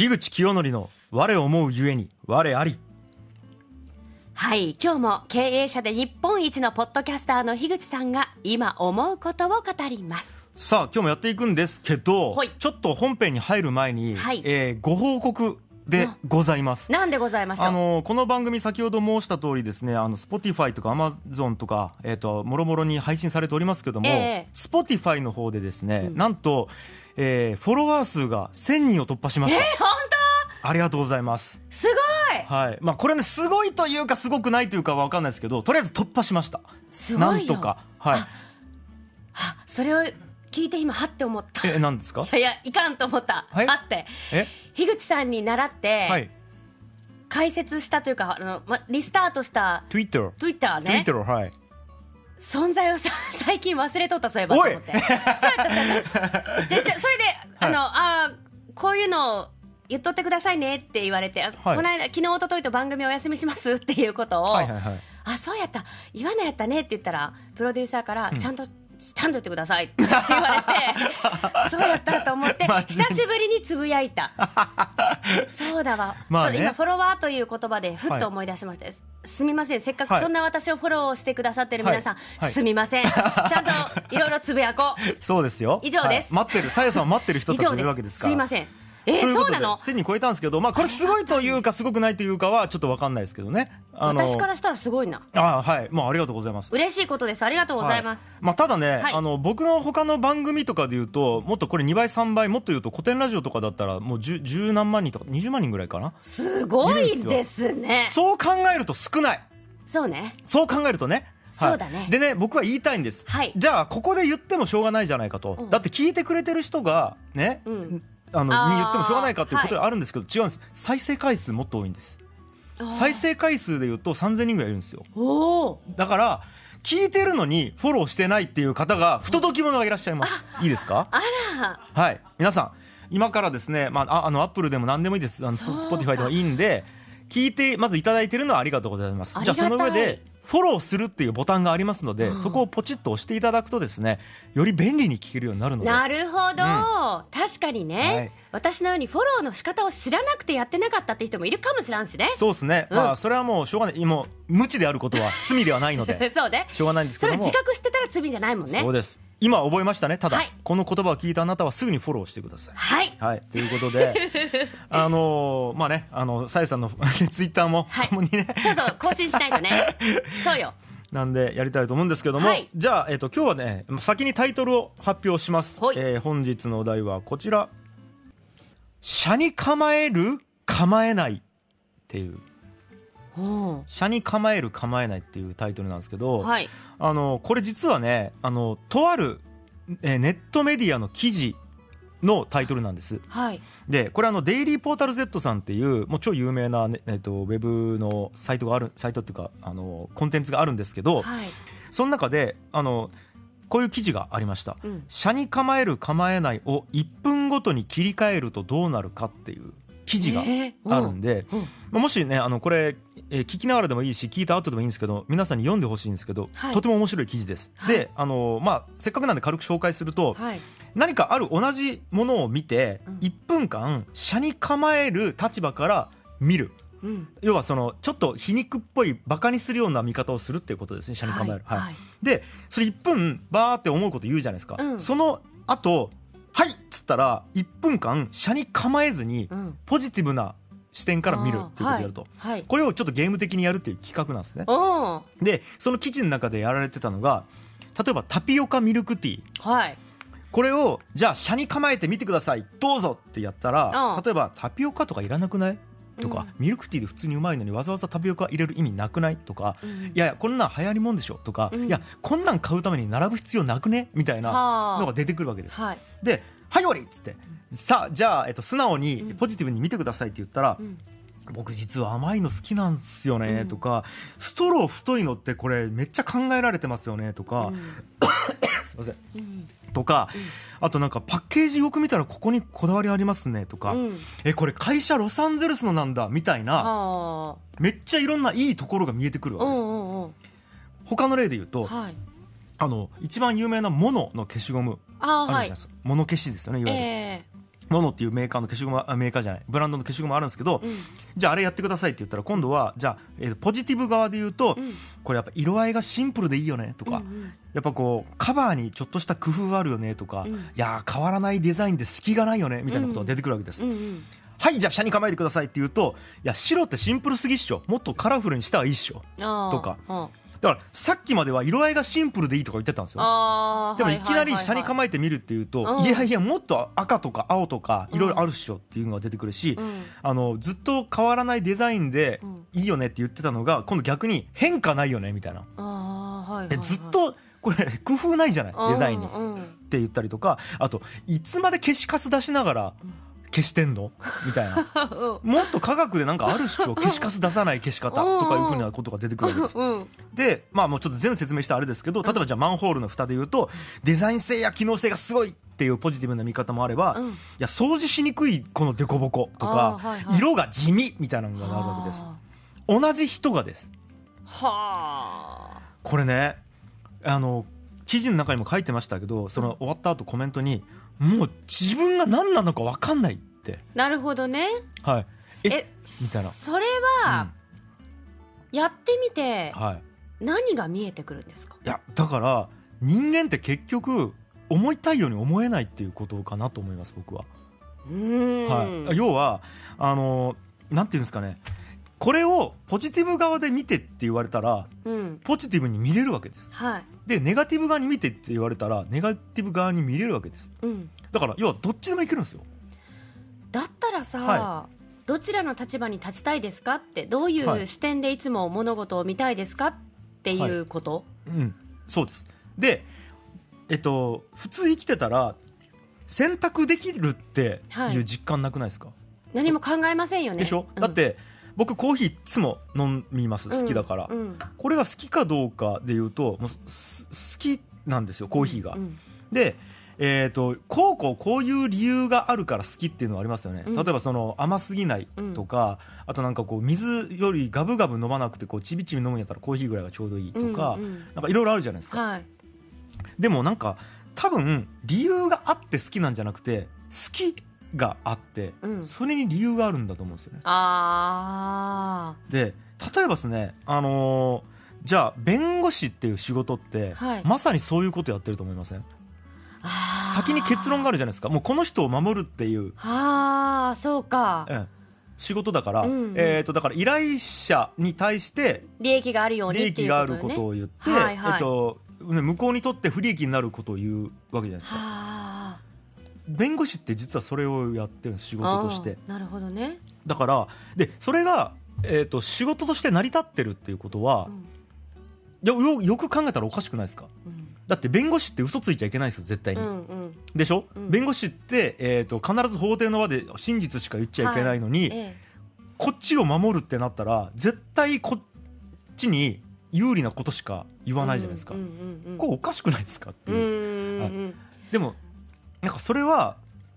樋口清則の我思うゆえに我あり。はい今日も経営者で日本一のポッドキャスターの樋口さんが今思うことを語ります。さあ今日もやっていくんですけど、はい。ちょっと本編に入る前に、はい。えーご報告でございます。なんでございましょう？あのこの番組先ほど申した通りですねあの Spotify とか Amazon とか、えー、ともろもろに配信されておりますけども、ええ。Spotify の方でですね、うん。なんと、えーフォロワー数が1000人を突破しました、え本ありがとうございます。当すごい。はい。まあ、これねすごいというかすごくないというかわかんないですけどとりあえず突破しました。すごいよ。なんとか。はい。あそれを聞いて今はって思った。いえ何ですか？やいやいかんと思った、はいあって。え？樋口さんに習って、はい。解説したというかあの、ま、リスタートした Twitter Twitter ね。Twitter はい存在をさ 最近忘れとったそういえばと思って。そうやったそれであの、あーこういうのを言っとってくださいねって言われて、あはい。この間昨日一昨日と番組お休みしますっていうことを、はいはいはい。あそうやった。言わないやったねって言ったらプロデューサーから、ん。ちゃんとちゃんと言ってくださいって言われて そうやったと思って久しぶりにつぶやいた。そうだわ、まあね。それ今フォロワーという言葉でふっと思い出しました、すみません。せっかくはい。そんな私をフォローしてくださってる皆さん、はい。はい。すみません。ちゃんといろいろつぶやこう。そうですよ。以上です。はい。待ってる。さやさんを待ってる人以たちいるわけですすから。すいませんえー、そうなの？1000人超えたんですけど、まあ、これすごいというかすごくないというかはちょっとわかんないですけどね。私からしたらすごいな。あはい。もうありがとうございます。嬉しいことです。ありがとうございます、はい。まあ、ただね、はい。あの僕の他の番組とかで言うともっとこれ2倍3倍もっと言うと古典ラジオとかだったらもう 10, 10何万人とか20万人ぐらいかな？すごいですね。そう考えると少ない。そうね。そう考えるとね。はい。そうだね。でね僕は言いたいんです、はい。じゃあここで言ってもしょうがないじゃないかと、うん。だって聞いてくれてる人がね、うんあのに言ってもしょうがないかということであるんですけど、違うんです。再生回数もっと多いんです。再生回数で言うと3000人ぐらいいるんですよ。だから聞いてるのにフォローしてないっていう方が不届き者がいらっしゃいます。いいですか？あら。はい。皆さん今からですね、まあ、ああのアップルでも何でもいいです。あのスポティファイでもいいんで聞いてまずいただいてるのはありがとうございます。じゃあその上でフォローするっていうボタンがありますので、うん。そこをポチッと押していただくとですねより便利に聞けるようになるので。なるほど、確かにね、はい。私のようにフォローの仕方を知らなくてやってなかったって人もいるかもしらんしね。そうですね、うん。まあそれはもうしょうがない。もう無知であることは罪ではないので。そうね。しょうがないんですけども。それ自覚してたら罪じゃないもんね。そうです今覚えましたね？ただ、はい。この言葉を聞いたあなたはすぐにフォローしてください。はい。はい、ということで、あのーまあね、あの、さえさんのツイッターもはいともにね、そうそう更新しないとね。そうよ。なんでやりたいと思うんですけども、はい。じゃあ、えっ、と、今日はね、先にタイトルを発表します。はい。えー本日のお題はこちら。車に構える？構えないっていう、お車に構える構えないっていうタイトルなんですけど、はい。あの、これ実はね、あの、とある、えーネットメディアの記事のタイトルなんです。はい。でこれあのデイリーポータル Z さんっていうもう超有名な、ねえっとウェブのサイトがあるサイトっていうかあのコンテンツがあるんですけど、はい。その中であのこういう記事がありました。うん「車に構える構えないを1分ごとに切り替えるとどうなるか」っていう記事がえーあるんで、うん。まあ、もしねあのこれ、えー聞きながらでもいいし聞いた後でもいいんですけど皆さんに読んでほしいんですけど、はい。とても面白い記事です、はい。であの、まあ、せっかくなんで軽く紹介すると、はい。何かある同じものを見て、うん。1分間車に構える立場から見る。うん。要はそのちょっと皮肉っぽいバカにするような見方をするっていうことですね車に構える、はい。でそれ1分バーって思うこと言うじゃないですか、うん。その後はいっつったら1分間車に構えずにうん。ポジティブな視点から見るっていうことをやると、はいはい。これをちょっとゲーム的にやるっていう企画なんですね。でその記事の中でやられてたのが例えばタピオカミルクティー。はい。これをじゃあ車に構えてみてください。どうぞってやったらうん。例えばタピオカとかいらなくない？とか、うん。ミルクティーで普通にうまいのにわざわざタピオカ入れる意味なくない？とか、うん。いやいやこんなん流行りもんでしょ？とか、うん。いやこんなん買うために並ぶ必要なくね？みたいなはあ。のが出てくるわけです。はい。で「はい終わり!」っつって「さあじゃあ、えっと、素直にうん。ポジティブに見てください」って言ったら「うん。僕実は甘いの好きなんですよね」うん。とか「ストロー太いのってこれめっちゃ考えられてますよね」とか、すいません。うん。とか、あとなんかパッケージよく見たらここにこだわりありますねとか、うん。えこれ会社ロサンゼルスのなんだみたいなあ。めっちゃいろんないいところが見えてくるわけです、他の例で言うとはい。あの一番有名なモノの消しゴムあるじゃないですか、モノ消しですよねいわゆる、えモノっていうメーカーの消しゴムあメーカーじゃない。ブランドの消しゴムあるんですけど、うん。じゃああれやってくださいって言ったら今度はじゃあ、えーポジティブ側で言うと、うん。これやっぱ色合いがシンプルでいいよねとか、うんうん。やっぱこうカバーにちょっとした工夫あるよねとか、うん。いやー変わらないデザインで隙がないよねみたいなことが出てくるわけです、うんうん。はいじゃあ車に構えてくださいって言うといや白ってシンプルすぎっしょ。もっとカラフルにしたらいいっしょ。とか。うんだからさっきまでは色合いがシンプルでいいとか言ってたんですよ。でもいきなり車にえ構えてみるっていうと、うん。いやいやもっと赤とか青とかいろいろあるっしょっていうのが出てくるし、うん。あのずっと変わらないデザインでうん。いいよねって言ってたのが今度逆に変化ないよねみたいな。はいはいずっとこれ工夫ないじゃない？デザインに。っうんうん。て言ったりとかあといつまで消しカス出しながら消してんの？みたいな。もっと科学でなんかあるっしょ？消しカス出さない消し方とかいうふうなことが出てくるわけです。うんでまあもうちょっと全部説明したらあれですけど例えばじゃあマンホールの蓋で言うとデザイン性や機能性がすごいっていうポジティブな見方もあれば、いうん。や掃除しにくいこの凸凹とか、はいはい。色が地味みたいなのがあるわけです。は同じ人がです。あはあ。これねあの記事の中にも書いてましたけどその終わった後コメントにもう自分が何なのか分かんないって。なるほどね。はい。えみたいな。それは、やってみてうんはい。何が見えてくるんですか？いやだから人間って結局思いたいように思えないっていうことかなと思います僕は、うーん。はい、要はあのなんていうんですかねこれをポジティブ側で見てって言われたらうん。ポジティブに見れるわけです。はい。でネガティブ側に見てって言われたらネガティブ側に見れるわけです。うん。だから要はどっちでもいけるんですよ。だったらさ、はどちらの立場に立ちたいですかってどういはい。う視点でいつも物事を見たいですかっていうこと、うん、そうです。で、えっと、普通生きてたら、選択できるっていう実感なくないですか、何も考えませんよね。でしょ、うん。だって、僕コーヒーいつも飲みます。好きだから。うん。うんこれが好きかどうかで言うと、もうす好きなんですよ、コーヒーが。うんで、えっとこうこうこういう理由があるから好きっていうのはありますよね、うん。例えばその甘すぎないとか、あとなんかこう水よりガブガブ飲まなくてこうちびちび飲むんやったらコーヒーぐらいがちょうどいいとか、うんうん。なんかいろいろあるじゃないですか、はい。でもなんか多分理由があって好きなんじゃなくて好きがあって、うん。それに理由があるんだと思うんですよね。あで例えばですねあのーじゃあ弁護士っていう仕事って、はい。まさにそういうことやってると思いません？先に結論があるじゃないですか。もうこの人を守るっていう、ああそうか。ええ。仕事だから、うんうん。えー、とだから依頼者に対して利益があるように利益があるうことを言って、はいはい。えっとね向こうにとって不利益になることを言うわけじゃないですか。あ弁護士って実はそれをやってるんです仕ー事として。なるほどね、だからでそれが、えー、と仕事として成り立ってるっていうことはう、ん。よよよく考えたらおかしくないですか？うん。だって弁護士って嘘ついちゃいけないですよ絶対に、うんうん。でしょ、うん。弁護士って、えー、と必ず法廷の場で真実しか言っちゃいけないのに、えこっちを守るってなったら絶対こっちに有利なことしか言えわないじゃないですか、これおかしくないですかっていう、うんうんうんでもなんかそれは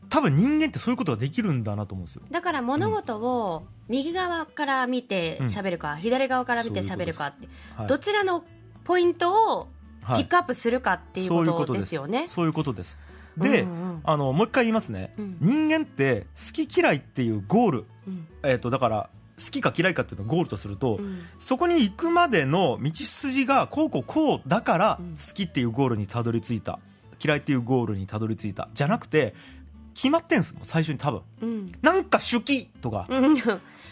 多分人間ってそういうことができるんだなと思うんですよ。だから物事を右側から見て喋るか、左側から見て喋るかって、はい。どちらのポイントをはいピックアップするかっていうことそういうことです。よね。そういうことです。で、うんうんあのもう一回言いますね、うん。人間って好き嫌いっていうゴール、うん。えー、とだから好きか嫌いかっていうのをゴールとすると、うん。そこに行くまでの道筋がこうこうこうだからうん。好きっていうゴールにたどり着いた嫌いっていうゴールにたどり着いたじゃなくて決まってんすもん最初に多分うんなんか手記とか、うん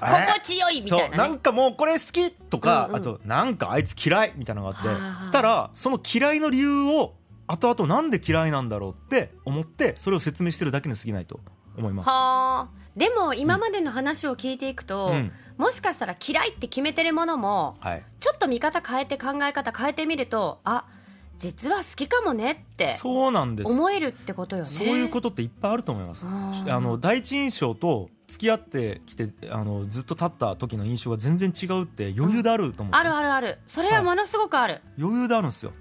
心地よいみそうなたいなねんかもうこれ好きとか、うんうんあとなんかあいつ嫌いみたいなのがあって、たらその嫌いの理由を後々なんで嫌いなんだろうって思ってそれを説明してるだけに過ぎないと思います。はあでも今までの話を聞いていくと、うんもしかしたら嫌いって決めてるものもはい、ちょっと見方変えて考え方変えてみるとあ実は好きかもねってそうなんです。思えるってことよね。そういうことっていっぱいあると思います。あの第一印象と付き合ってきてあのずっと経った時の印象が全然違うって余裕であると思うんですよ。あるあるある。それはものすごくある、余裕であるんですよ。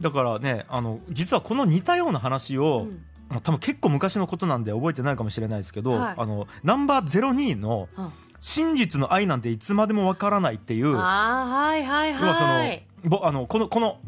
だからねあの実はこの似たような話を、うん。まあ多分結構昔のことなんで覚えてないかもしれないですけど、はい。あのナンバー02のうん「真実の愛なんていつまでもわからない」っていうああはいはい要はそのはいぼあのこのこの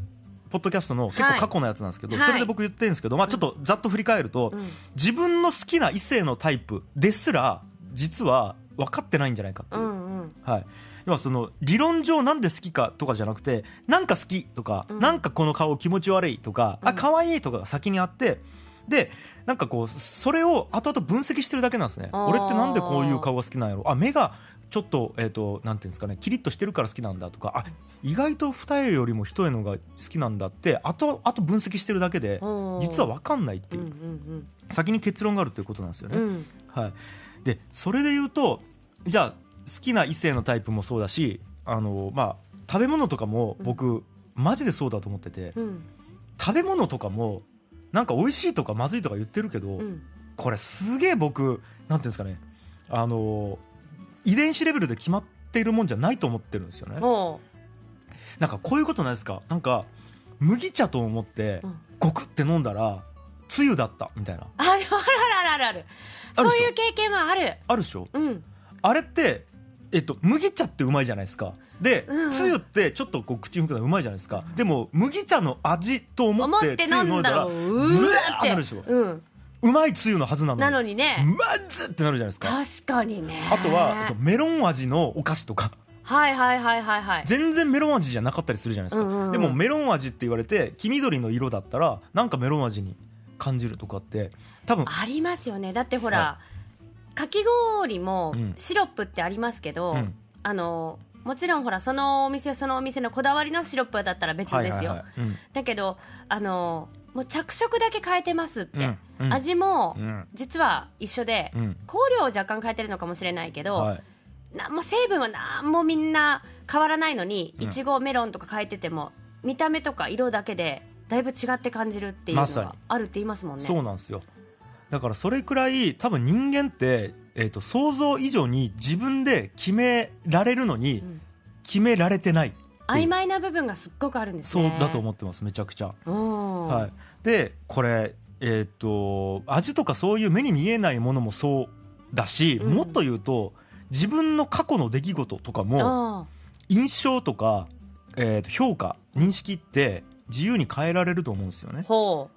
ポッドキャストの結はい。構過去のやつなんですけど、はい。それで僕言ってるんですけど、まあ、ちょっとざっと振り返ると、うん。自分の好きな異性のタイプですら実は分かってないんじゃないかっていう。う、んうん。はい、要はその理論上なんで好きかとかじゃなくてなんか好きとか、うん。なんかこの顔気持ち悪いとか、あうん。可愛いとかが先にあってでなんかこうそれを後々分析してるだけなんですね。俺ってなんでこういう顔が好きなんやろあ目がちょっと,、えー、となんていうんですかねキリッとしてるから好きなんだとかあ意外と二重よりも一重のが好きなんだって後々分析してるだけで実は分かんないってうんいうう、ん。先に結論があるということなんですよね。うん。うんはい、でそれで言うとじゃあ好きな異性のタイプもそうだしあの、まあ、食べ物とかも僕、マジでそうだと思っててうん。食べ物とかもなんか美味しいとかまずいとか言ってるけど、うん。これすげえ僕なんていうんですかねあの遺伝子レベルで決まっているもんじゃないと思ってるんですよね。ほなんかこういうことないですか？なんか麦茶と思ってううん。ゴクって飲んだらつゆだったみたいな。ああるあるあるあるそういう経験はある。あるでしょ？うん。あれって、えっと、麦茶ってうまいじゃないですか。で、うんうん。つゆってちょっとこう口に含むのうまいじゃないですか。でも麦茶の味と思思っってて飲んだらうわって。ーなるでしょ？うんうまいつゆのはずなのに。なのにね。まずってなるじゃないですか。確かにね。あとはあとメロン味のお菓子とか。はいはいはいはいはい。全然メロン味じゃなかったりするじゃないですか、うんうんうん。でもメロン味って言われて黄緑の色だったらなんかメロン味に感じるとかって多分ありますよね。だってほら、はかき氷もうん。シロップってありますけど、うん。あのもちろんほらそのお店そのお店のこだわりのシロップだったら別ですよ、はいはいはい。うん。だけどあのもう着色だけ変えてますって、うんうん。味もうん。実は一緒で、うん。香料を若干変えてるのかもしれないけど、はい。なんも成分はなんもみんな変わらないのにうん。いちごメロンとか変えてても見た目とか色だけでだいぶ違って感じるっていうのがあるって言いますもんね。そうなんですよ。だからそれくらい多分人間って、えー、と想像以上に自分で決められるのにうん。決められてない、曖昧な部分がすっごくあるんですそうね。だと思ってますめちゃくちゃ、うん。はい、でこれえっ、と味とかそういう目に見えないものもそうだし、うん。もっと言うと自分の過去の出来事とかもあ印象とか、えーと評価認識って自由に変えられると思うんですよあね。ほ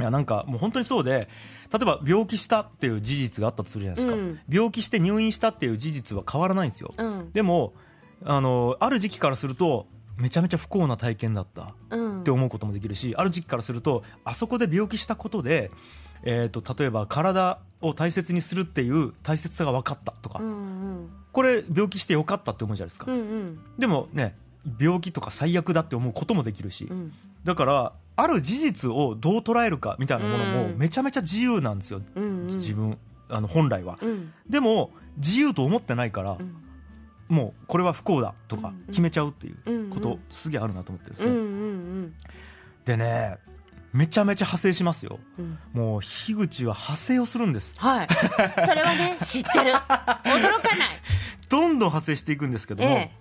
いやなんかもう本当にそうで例えば病気したっていう事実があったとするじゃないですか、うん。病気して入院したっていう事実は変わらないんですよ。う、うん。でもあのある時期からするとめちゃめちゃ不幸な体験だったうん。って思うこともできるし、ある時期からするとあそこで病気したことで、えー、と例えば体を大切にするっていう大切さが分かったとか、うんうん。これ病気してよかったって思うじゃないですか、うんうん。でもね病気とか最悪だって思うこともできるし、うん。だからある事実をどう捉えるかみたいなものもうん。めちゃめちゃ自由なんですよ、うんうん。自分あの本来は。うん。でも自由と思ってないから、うんもうこれは不幸だとかうん。決めちゃうっていううん。ことすげえあるなと思ってるんですでねめちゃめちゃ派生しますよ。うん。もう樋口は派生をするんです。はい。それはね 知ってる。驚かない。どんどん派生していくんですけども、え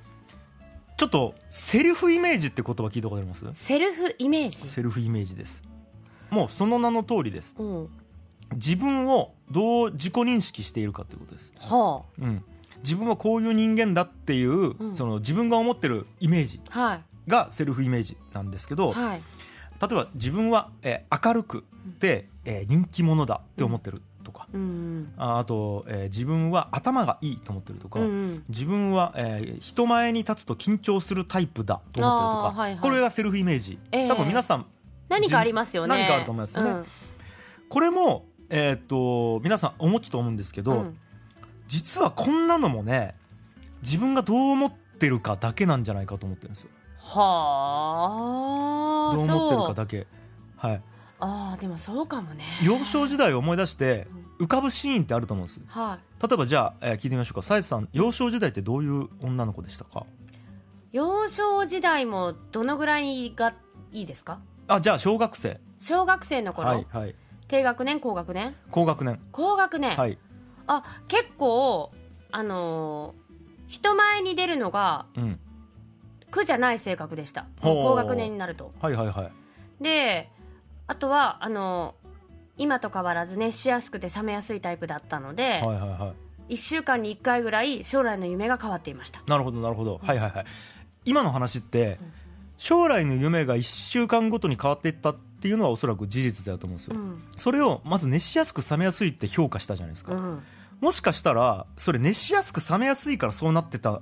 ちょっとセルフイメージって言葉聞いたことあります？えセルフイメージ？セルフイメージです。もうその名の通りです。うん。自分をどう自己認識しているかということです、はうん、自分はこういう人間だっていう、うん。その自分が思ってるイメージがセルフイメージなんですけど、はい。例えば自分は、えー明るくて、えー人気者だって思ってるとか、うん。ああと、えー自分は頭がいいと思ってるとか、うんうん。自分は、えー人前に立つと緊張するタイプだと思ってるとか、はいはい。これがセルフイメージ、ええ多分皆さん何かありますよね。何かあると思いますよね。うん。これも、えーっと皆さんお持ちと思うんですけど、うん実はこんなのもね自分がどう思ってるかだけなんじゃないかと思ってるんですよ。はあどう思ってるかだけ。はい。ああでもそうかもね。幼少時代を思い出して浮かぶシーンってあると思うんです。はい。例えばじゃあ、えー聞いてみましょうか。さえさん幼少時代ってどういう女の子でしたか？幼少時代もどのぐらいがいいですか？あじゃあ小学生。小学生の頃、はいはい。低学年高学年？高学年。高学年、はいあ結構あのー人前に出るのがうん。苦じゃない性格でした。ほう。高学年になると。はいはいはい。であとはあのー今と変わらず熱しやすくて冷めやすいタイプだったので、はいはいはい。1週間に1回ぐらい将来の夢が変わっていました。なるほどなるほど、はいはいはい。今の話って、将来の夢が1週間ごとに変わっていったっていうのはおそらく事実だと思うんですよ、うん。それをまず熱しやすく冷めやすいって評価したじゃないですか、うんもしかしたらそれ熱しやすく冷めやすいからそうなってた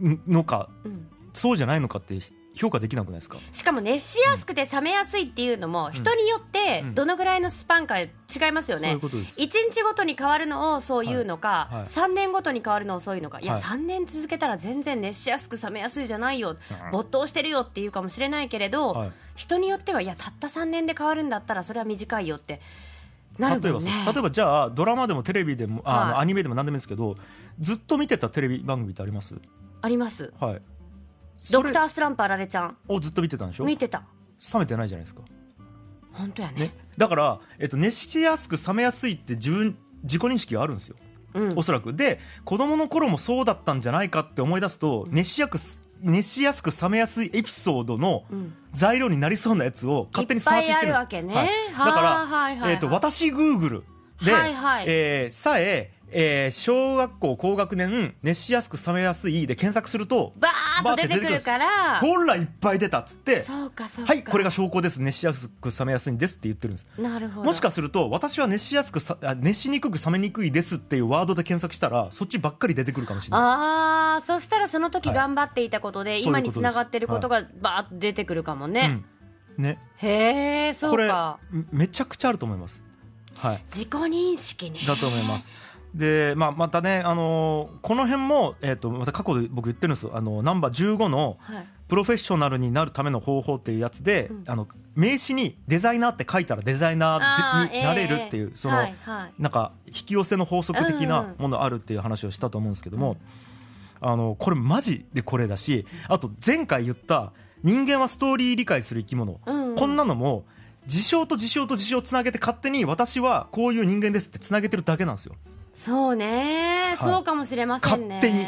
のかうん。そうじゃないのかって評価できなくないですか？しかも熱しやすくて冷めやすいっていうのも人によってうん。どのぐらいのスパンか違いますよね。そういう。ことです。1日ごとに変わるのをそういうのか、はい。はい。3年ごとに変わるのをそういうのか。い。や、はい3年続けたら全然熱しやすく冷めやすいじゃないよ、うん没頭してるよっていうかもしれないけれど、はい。人によってはいやたった3年で変わるんだったらそれは短いよってなる例えば例えばじゃあドラマでもテレビでもあはい。アニメでも何でもいいですけどずっと見てたテレビ番組ってあります？あります。はい。ドクターースランプあられちゃん。をずっと見てたんでしょ？見てた。冷めてないじゃないですか。本当やね。ね、だから、えっと、熱しやすく冷めやすいって自分自己認識があるんですよ、うん。おそらく。で子供の頃もそうだったんじゃないかって思い出すと熱しやすく熱しやすく冷めやすいエピソードのうん。材料になりそうなやつを勝手にサーチしてるんです。ねはいはあだから、はいはいはいえっと私グーグルで、はいはい。えーさええー小学校高学年熱しやすく冷めやすいで検索するとバーッと出てくるから。ほらいっぱい出たっつってはいこれが証拠です熱しやすく冷めやすいんですって言ってるんです。なるほど。もしかすると私は熱しやすくさあ熱しにくく冷めにくいですっていうワードで検索したらそっちばっかり出てくるかもしれない。ああそしたらその時はい頑張っていたことで、そうい。う今につながってることがバーッと出てくるかもね、うん、ね。へえそこれうか。めめちゃくちゃあると思います。はい。自己認識ね。だと思いますで、まあ、またね、あのーこの辺も、えー、とまた過去で僕言ってるんですよ。あのナンバー15のはい。プロフェッショナルになるための方法っていうやつで、うん。あの名刺にデザイナーって書いたらデザイナあーーになれるっていう、ええその、はいはい。なんか引き寄せの法則的うんうなんものあるっていう話をしたと思うんですけども、あのこれマジでこれだしあと前回言った人間はストーリー理解する生き物、うんうん。こんなのも事象と事象と事象をつなげて勝手に私はこういう人間ですってつなげてるだけなんですよそうね、い。そうかもしれませんね。勝手に。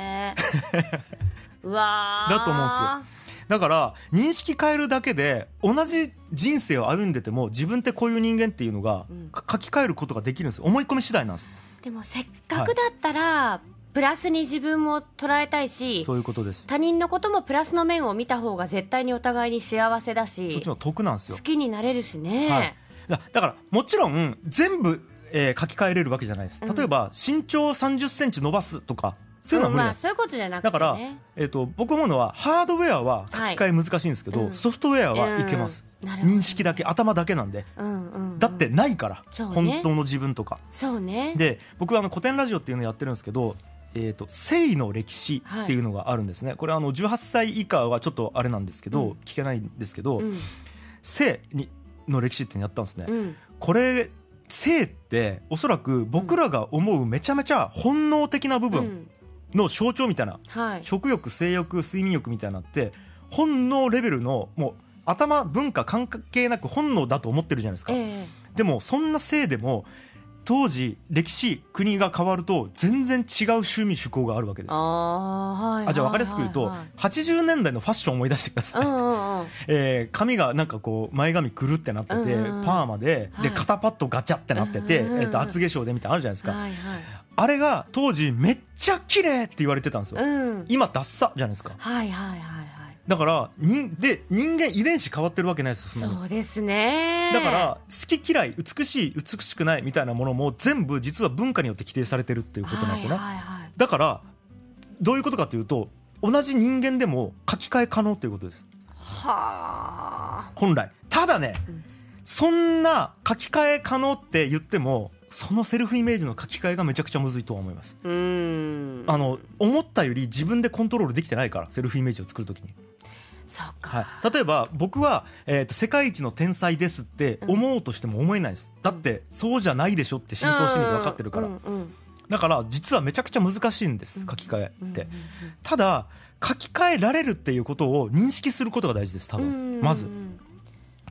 うわー。だと思うんですよ。だから認識変えるだけで同じ人生を歩んでても自分ってこういう人間っていうのがうん。か書き換えることができるんです。思い込み次第なんです。でもせっかくだったら、プラスに自分も捉えたいしそういうことです。他人のこともプラスの面を見た方が絶対にお互いに幸せだしそっちの得なんですよ。好きになれるしね、はい。だだからもちろん全部、えー書き換えれるわけじゃないです。うん。例えば、身長3 0センチ伸ばすとかそういうのは無理です、まあそういうことじゃなくて、ね、だから、えー、と僕思うのはハードウェアは書き換え難しいんですけど、はいうん。ソフトウェアはいけます、うん認識だけ頭だけなんで。うんうんうん。だってないから、ね。本当の自分とか。そうね。で僕はあの古典ラジオっていうのをやってるんですけど、えー、と性の歴史っていうのがあるんですね、これあの18歳以下はちょっとあれなんですけど、うん。聞けないんですけど、うん。性にの歴史っていうのやったんですね、うん。これ性っておそらく僕らが思うめちゃめちゃ本能的な部分うん。の象徴みたいな、はい。食欲性欲睡眠欲みたいなのって本能レベルのもう頭文化関係なく本能だと思ってるじゃないですか、ええ。でもそんな性でも当時歴史国が変わると全然違う趣味趣向があるわけです。あーはいあじゃあ分かりやすく言うと、はい。はい80年代のファッションを思い出してください、うんうんうん。えー髪がなんかこう前髪くるってなってて、うんうんパーマで,、はい。で肩パッドガチャってなってて、うんうんうん。えー、と厚化粧でみたいなのあるじゃないですか、はいはい。あれが当時めっちゃ綺麗って言われてたんですよ、うん。今ダッサじゃないですか。はいはいはいはいだから人で人間遺伝子変わってるわけないですそうですね。だから好き嫌い美しい美しくないみたいなものも全部実は文化によって規定されてるっていうことなんですよね、はいはいはい。だからどういうことかというと同じ人間でも書き換え可能ということです。はあ。本来。ただね、うん。そんな書き換え可能って言ってもそのセルフイメージの書き換えがめちゃくちゃむずいとは思います。あの思ったより自分でコントロールできてないからセルフイメージを作るときに、そうか、はい、例えば僕は、えーと世界一の天才ですって思おうとしても思えないです、だってそうじゃないでしょって真相心理で分かってるから、うんうんうん。だから実はめちゃくちゃ難しいんですうん。書き換えって、うんただ書き換えられるっていうことを認識することが大事です多うんうん分まず。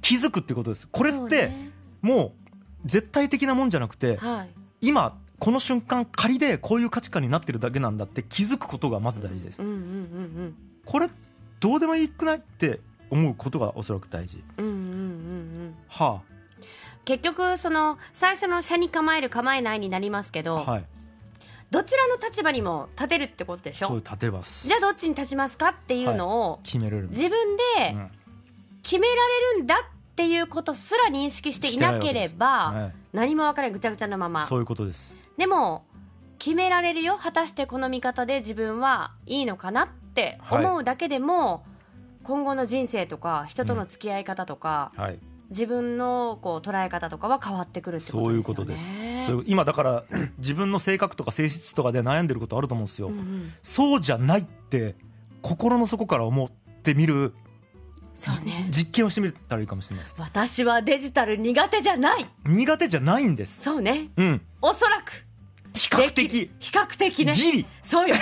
気づくってことです。これってもう絶対的なもんじゃなくてはい。今この瞬間仮でこういう価値観になってるだけなんだって気づくことがまず大事です。うんうんうんこれどうでもいいくないって思うことがおそらく大事。うんうんうんうん。うんは結局その最初の車に構える構えないになりますけど、あはい。どちらの立場にも立てるってことでしょ？そう立てます。じゃあどっちに立ちますかっていうのを決めれる自分でうん。決められるんだっていうことすら認識していなければ、はい何も分からないぐちゃぐちゃなまま。そういうことです。でも決められるよ。果たしてこの見方で自分はいいのかなって思うだけでも、今後の人生とか人との付き合い方とか、はい。自分のこう捉え方とかは変わってくるってことですよね。そういうことです。今だから 自分の性格とか性質とかで悩んでることあると思うんですよ、うんうん。そうじゃないって心の底から思ってみるそうね。実験をしてみたらいいかもしれないです私はデジタル苦手じゃない。苦手じゃないんです。そうね。うん。おそらく。比較的。る。比較的ね。ギリ。そうよ。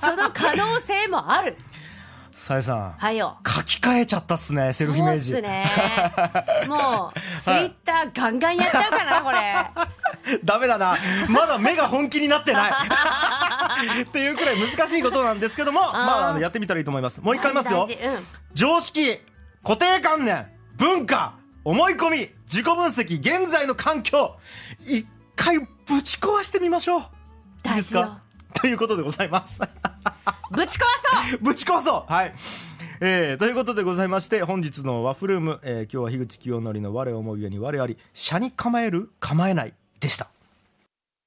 その可能性もある。さえさんはいよ。書き換えちゃったっすねセルフイメージ。そうっすね。もうツイッターガンガンやっちゃうかなこれ。ダメだな。まだ目が本気になってない っていうくらい難しいことなんですけどもまああのやってみたらいいと思います。もう一回言いますよ。常識固定観念文化思い込み自己分析現在の環境一回ぶち壊してみましょう。いいですか？ということでございます。うん、ぶち壊そう！ぶち壊そう！はい。えー、ということでございまして本日のワッフルーム、えー今日は樋口清則の我思うゆえに我あり車に構える構えないでした